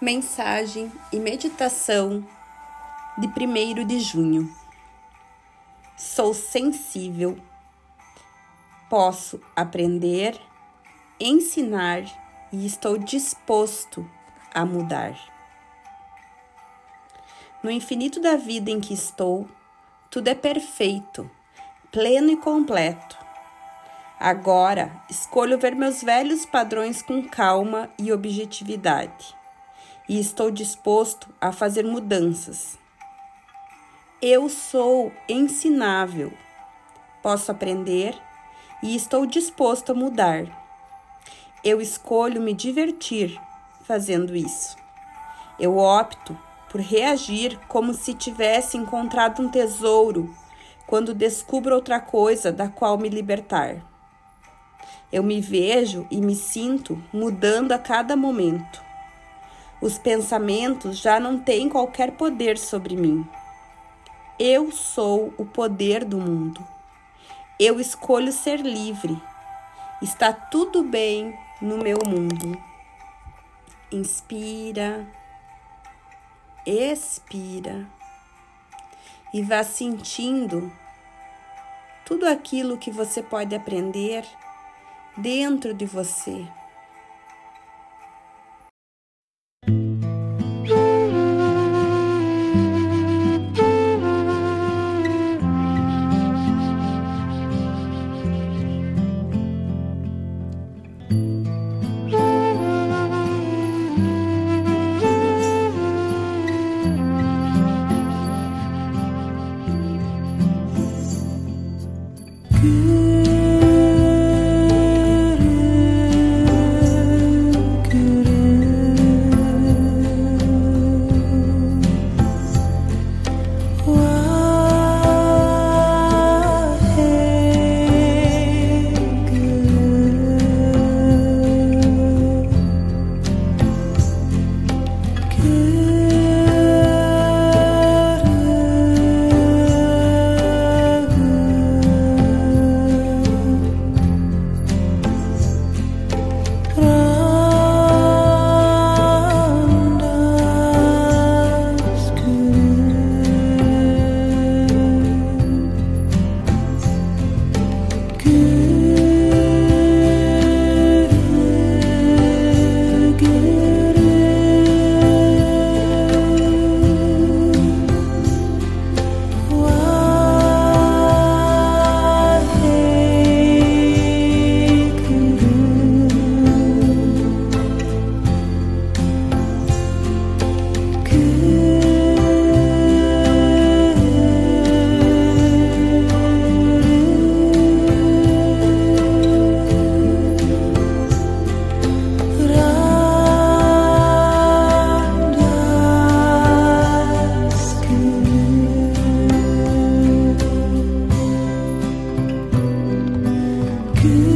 Mensagem e meditação de 1 de junho. Sou sensível, posso aprender, ensinar e estou disposto a mudar. No infinito da vida em que estou, tudo é perfeito, pleno e completo. Agora escolho ver meus velhos padrões com calma e objetividade e estou disposto a fazer mudanças. Eu sou ensinável, posso aprender e estou disposto a mudar. Eu escolho me divertir fazendo isso. Eu opto por reagir como se tivesse encontrado um tesouro quando descubro outra coisa da qual me libertar. Eu me vejo e me sinto mudando a cada momento. Os pensamentos já não têm qualquer poder sobre mim. Eu sou o poder do mundo. Eu escolho ser livre. Está tudo bem no meu mundo. Inspira, expira e vá sentindo tudo aquilo que você pode aprender dentro de você. good. you. you